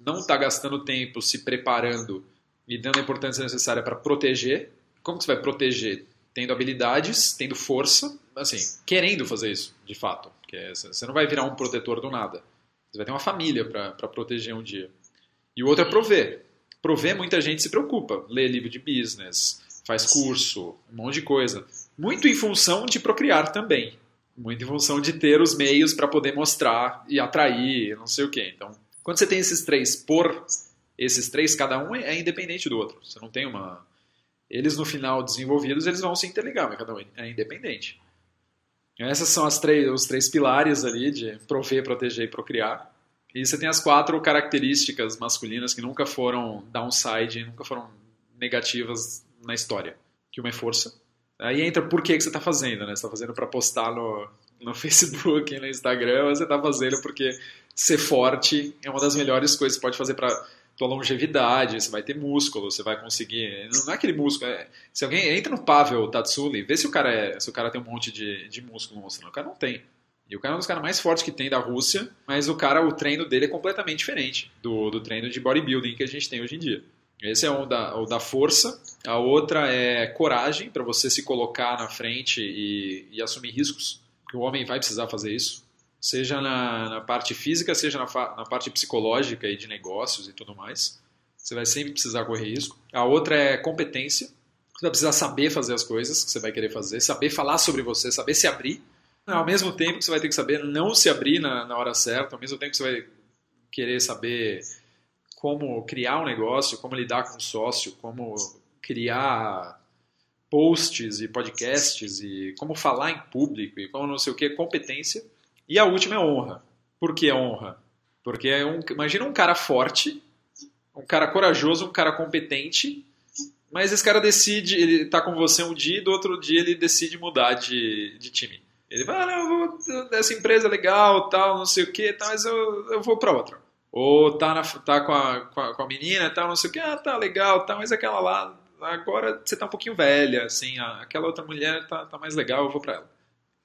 Speaker 2: não está gastando tempo se preparando e dando a importância necessária para proteger. Como que você vai proteger? Tendo habilidades, tendo força, assim, querendo fazer isso, de fato. Porque você não vai virar um protetor do nada. Você vai ter uma família para proteger um dia. E o outro é prover prover, muita gente se preocupa. Lê livro de business, faz curso, um monte de coisa. Muito em função de procriar também. Muito em função de ter os meios para poder mostrar e atrair, não sei o quê. Então, quando você tem esses três por esses três, cada um é independente do outro. Você não tem uma. Eles no final desenvolvidos, eles vão se interligar, mas cada um é independente. Essas são as três, os três pilares ali de prover, proteger e procriar. E você tem as quatro características masculinas que nunca foram downside, nunca foram negativas na história. Que uma é força. Aí entra por que, que você está fazendo, né? Você está fazendo para postar no, no Facebook, no Instagram, você está fazendo porque ser forte é uma das melhores coisas que você pode fazer para tua longevidade, você vai ter músculo, você vai conseguir. Não é aquele músculo. É, se alguém entra no Pavel Tatsuli, vê se o cara é, se o cara tem um monte de, de músculo mostrando. O cara não tem. E o cara é um dos caras mais fortes que tem da Rússia, mas o cara, o treino dele é completamente diferente do, do treino de bodybuilding que a gente tem hoje em dia. Esse é um da, o da força. A outra é coragem, para você se colocar na frente e, e assumir riscos. Que o homem vai precisar fazer isso. Seja na, na parte física, seja na, na parte psicológica e de negócios e tudo mais. Você vai sempre precisar correr risco. A outra é competência. Você vai precisar saber fazer as coisas que você vai querer fazer, saber falar sobre você, saber se abrir ao mesmo tempo que você vai ter que saber não se abrir na, na hora certa, ao mesmo tempo que você vai querer saber como criar um negócio, como lidar com um sócio, como criar posts e podcasts e como falar em público e como não sei o que, competência. E a última é honra. Por que honra? Porque é um, imagina um cara forte, um cara corajoso, um cara competente, mas esse cara decide, ele tá com você um dia e do outro dia ele decide mudar de, de time. Ele vai, ah, não, eu vou, essa empresa legal, tal, não sei o que, mas eu, eu vou para outra. Ou tá, na, tá com, a, com, a, com a menina, tal, não sei o que, ah, tá legal, tal, mas aquela lá, agora você tá um pouquinho velha, assim, aquela outra mulher tá, tá mais legal, eu vou para ela.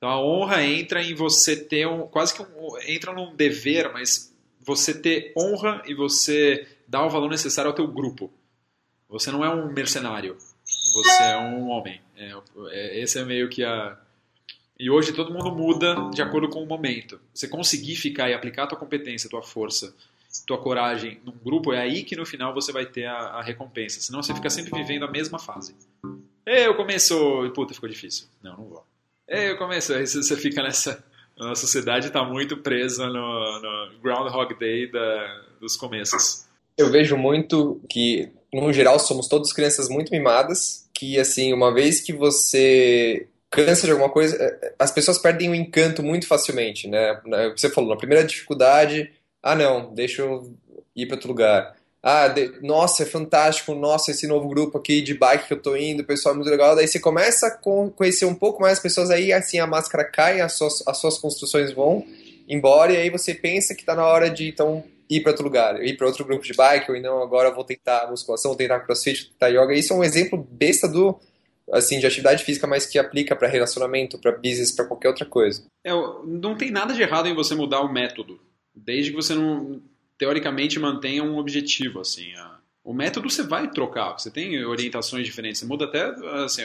Speaker 2: Então a honra entra em você ter um, quase que um, entra num dever, mas você ter honra e você dar o valor necessário ao teu grupo. Você não é um mercenário, você é um homem. É, é, esse é meio que a, e hoje todo mundo muda de acordo com o momento. Você conseguir ficar e aplicar a tua competência, a tua força, a tua coragem num grupo, é aí que no final você vai ter a, a recompensa. Senão você fica sempre vivendo a mesma fase. Eu começo e puta, ficou difícil. Não, não vou. É, eu começo, aí você fica nessa. A sociedade está muito presa no, no Groundhog Day da, dos começos.
Speaker 1: Eu vejo muito que, no geral, somos todos crianças muito mimadas, que, assim, uma vez que você cansa de alguma coisa, é, as pessoas perdem o encanto muito facilmente, né? Você falou, na primeira dificuldade, ah, não, deixa eu ir para outro lugar. Ah, de, nossa, é fantástico, nossa, esse novo grupo aqui de bike que eu tô indo, pessoal é muito legal. Daí você começa a conhecer um pouco mais as pessoas, aí assim a máscara cai, as suas, as suas construções vão embora, e aí você pensa que tá na hora de então ir para outro lugar, ir para outro grupo de bike, ou não, agora vou tentar musculação, vou tentar crossfit, vou tentar yoga. Isso é um exemplo besta do assim de atividade física, mas que aplica para relacionamento, para business, para qualquer outra coisa.
Speaker 2: É, não tem nada de errado em você mudar o método, desde que você não teoricamente mantenha um objetivo, assim. O método você vai trocar, você tem orientações diferentes, você muda até assim,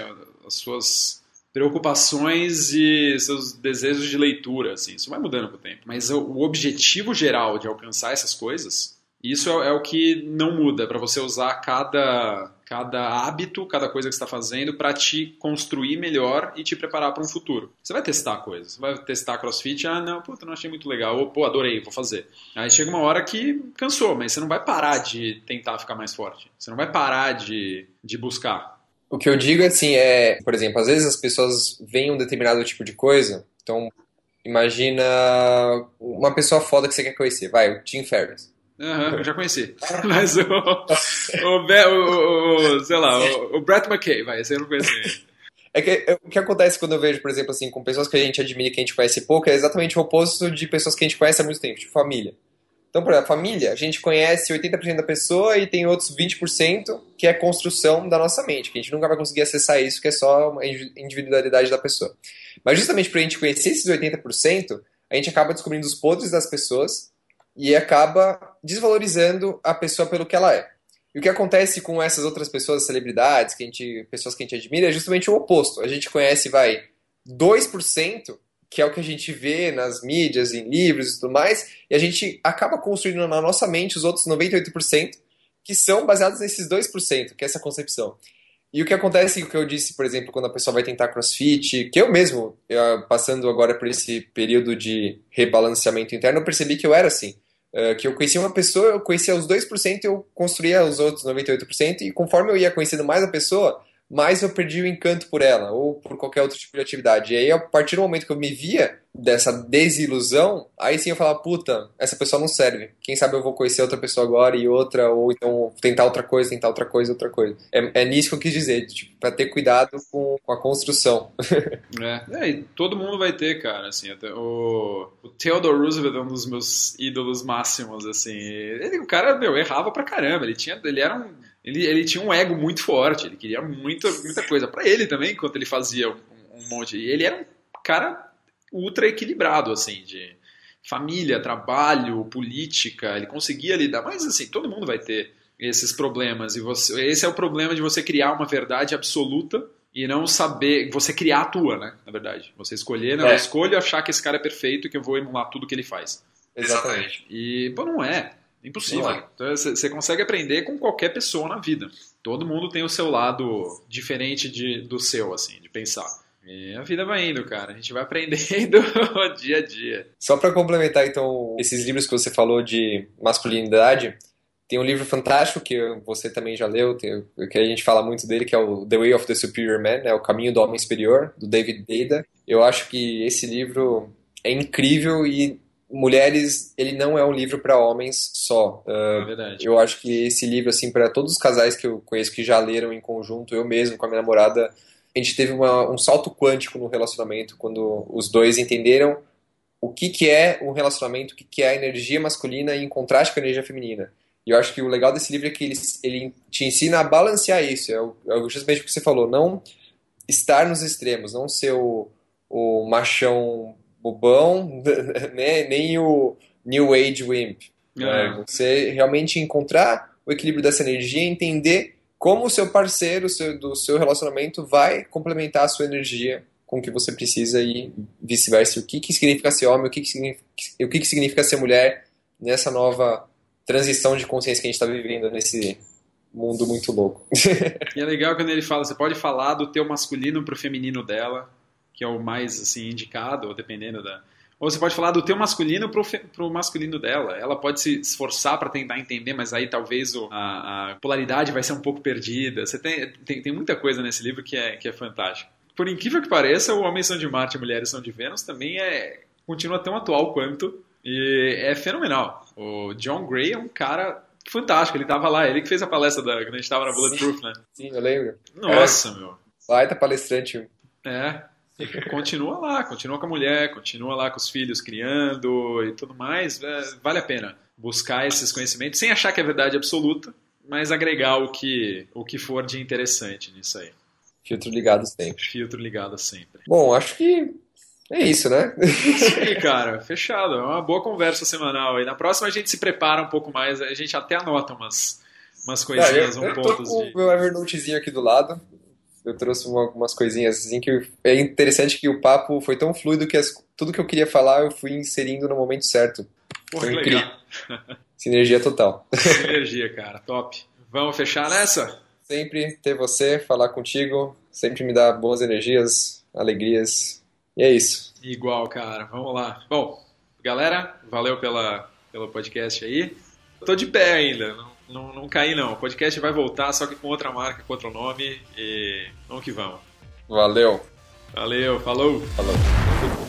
Speaker 2: as suas preocupações e seus desejos de leitura, assim, isso vai mudando com o tempo. Mas o objetivo geral de alcançar essas coisas, isso é, é o que não muda, para você usar cada cada hábito, cada coisa que está fazendo para te construir melhor e te preparar para um futuro. Você vai testar coisas, você vai testar crossfit, ah, não, puta, não achei muito legal, ou pô, adorei, vou fazer. Aí chega uma hora que cansou, mas você não vai parar de tentar ficar mais forte, você não vai parar de, de buscar.
Speaker 1: O que eu digo assim é, por exemplo, às vezes as pessoas veem um determinado tipo de coisa, então imagina uma pessoa foda que você quer conhecer, vai, o Tim Ferriss.
Speaker 2: Uhum, já conheci. Mas o, o, o, o, sei lá, o, o Brett McKay, vai, esse eu não conheci.
Speaker 1: É que é, o que acontece quando eu vejo, por exemplo, assim, com pessoas que a gente admira que a gente conhece pouco, é exatamente o oposto de pessoas que a gente conhece há muito tempo, tipo família. Então, por exemplo, família, a gente conhece 80% da pessoa e tem outros 20% que é construção da nossa mente, que a gente nunca vai conseguir acessar isso, que é só a individualidade da pessoa. Mas justamente para a gente conhecer esses 80%, a gente acaba descobrindo os podres das pessoas e acaba desvalorizando a pessoa pelo que ela é. E o que acontece com essas outras pessoas, celebridades, que a gente, pessoas que a gente admira, é justamente o oposto. A gente conhece, vai, 2%, que é o que a gente vê nas mídias, em livros e tudo mais, e a gente acaba construindo na nossa mente os outros 98%, que são baseados nesses 2%, que é essa concepção. E o que acontece, o que eu disse, por exemplo, quando a pessoa vai tentar crossfit, que eu mesmo, passando agora por esse período de rebalanceamento interno, eu percebi que eu era assim. Uh, que eu conhecia uma pessoa, eu conhecia os 2% e eu construía os outros 98%, e conforme eu ia conhecendo mais a pessoa, mais eu perdi o encanto por ela, ou por qualquer outro tipo de atividade. E aí, a partir do momento que eu me via dessa desilusão, aí sim eu falava, puta, essa pessoa não serve. Quem sabe eu vou conhecer outra pessoa agora e outra, ou então tentar outra coisa, tentar outra coisa, outra coisa. É, é nisso que eu quis dizer, tipo, pra ter cuidado com, com a construção.
Speaker 2: é, é todo mundo vai ter, cara, assim, o, o Theodore Roosevelt é um dos meus ídolos máximos, assim. Ele, o cara, meu, errava pra caramba, ele tinha, ele era um ele, ele tinha um ego muito forte, ele queria muita, muita coisa para ele também, enquanto ele fazia um, um monte. E ele era um cara ultra equilibrado, assim, de família, trabalho, política, ele conseguia lidar, mas assim, todo mundo vai ter esses problemas e você, esse é o problema de você criar uma verdade absoluta e não saber, você criar a tua, né, na verdade. Você escolher, não, é. eu escolho achar que esse cara é perfeito e que eu vou emular tudo que ele faz.
Speaker 1: Exatamente.
Speaker 2: E, pô, não é. Impossível. Você então, consegue aprender com qualquer pessoa na vida. Todo mundo tem o seu lado diferente de, do seu, assim, de pensar. E a vida vai indo, cara. A gente vai aprendendo dia a dia.
Speaker 1: Só para complementar, então, esses livros que você falou de masculinidade, tem um livro fantástico que você também já leu, que a gente fala muito dele, que é o The Way of the Superior Man, né, O Caminho do Homem Superior, do David Deda. Eu acho que esse livro é incrível e Mulheres, ele não é um livro para homens só.
Speaker 2: Uh, é verdade.
Speaker 1: Eu acho que esse livro, assim, para todos os casais que eu conheço que já leram em conjunto, eu mesmo com a minha namorada, a gente teve uma, um salto quântico no relacionamento quando os dois entenderam o que, que é um relacionamento, o que, que é a energia masculina em contraste com a energia feminina. E eu acho que o legal desse livro é que ele, ele te ensina a balancear isso. É, o, é justamente o que você falou, não estar nos extremos, não ser o, o machão bobão, né? nem o New Age Wimp. Né? Você realmente encontrar o equilíbrio dessa energia e entender como o seu parceiro seu, do seu relacionamento vai complementar a sua energia com o que você precisa e vice-versa. O que, que significa ser homem, o que, que, significa, o que, que significa ser mulher nessa nova transição de consciência que a gente está vivendo nesse mundo muito louco.
Speaker 2: e é legal quando ele fala, você pode falar do teu masculino pro feminino dela, que é o mais assim indicado, dependendo da. Ou você pode falar do teu masculino pro, pro masculino dela. Ela pode se esforçar para tentar entender, mas aí talvez o, a, a, polaridade vai ser um pouco perdida. Você tem, tem, tem muita coisa nesse livro que é, que é fantástico. Por incrível que pareça, o Homens são de Marte e Mulheres são de Vênus também é continua tão atual quanto e é fenomenal. O John Gray é um cara fantástico. Ele tava lá, ele que fez a palestra da, quando a gente tava na Bulletproof, né?
Speaker 1: Sim, eu lembro.
Speaker 2: Nossa, é. meu.
Speaker 1: Baita palestrante.
Speaker 2: É, continua lá, continua com a mulher, continua lá com os filhos criando e tudo mais. É, vale a pena buscar esses conhecimentos sem achar que é verdade absoluta, mas agregar o que, o que for de interessante nisso aí.
Speaker 1: Filtro ligado sempre.
Speaker 2: Filtro ligado sempre.
Speaker 1: Bom, acho que é isso, né?
Speaker 2: Isso aí, cara. Fechado. É uma boa conversa semanal. E na próxima a gente se prepara um pouco mais. A gente até anota umas, umas coisinhas,
Speaker 1: ah,
Speaker 2: eu,
Speaker 1: um
Speaker 2: eu
Speaker 1: pontos.
Speaker 2: Tô com
Speaker 1: de... o meu Evernotezinho aqui do lado eu trouxe uma, umas coisinhas assim que é interessante que o papo foi tão fluido que as, tudo que eu queria falar eu fui inserindo no momento certo.
Speaker 2: Porra, que legal.
Speaker 1: Sinergia total.
Speaker 2: Sinergia, cara, top. Vamos fechar nessa?
Speaker 1: Sempre ter você, falar contigo, sempre me dá boas energias, alegrias. E é isso.
Speaker 2: Igual, cara. Vamos lá. Bom, galera, valeu pela, pelo podcast aí. Tô de pé ainda, não não, não caí não. O podcast vai voltar, só que com outra marca, com outro nome. E vamos que vamos.
Speaker 1: Valeu.
Speaker 2: Valeu, falou.
Speaker 1: Falou.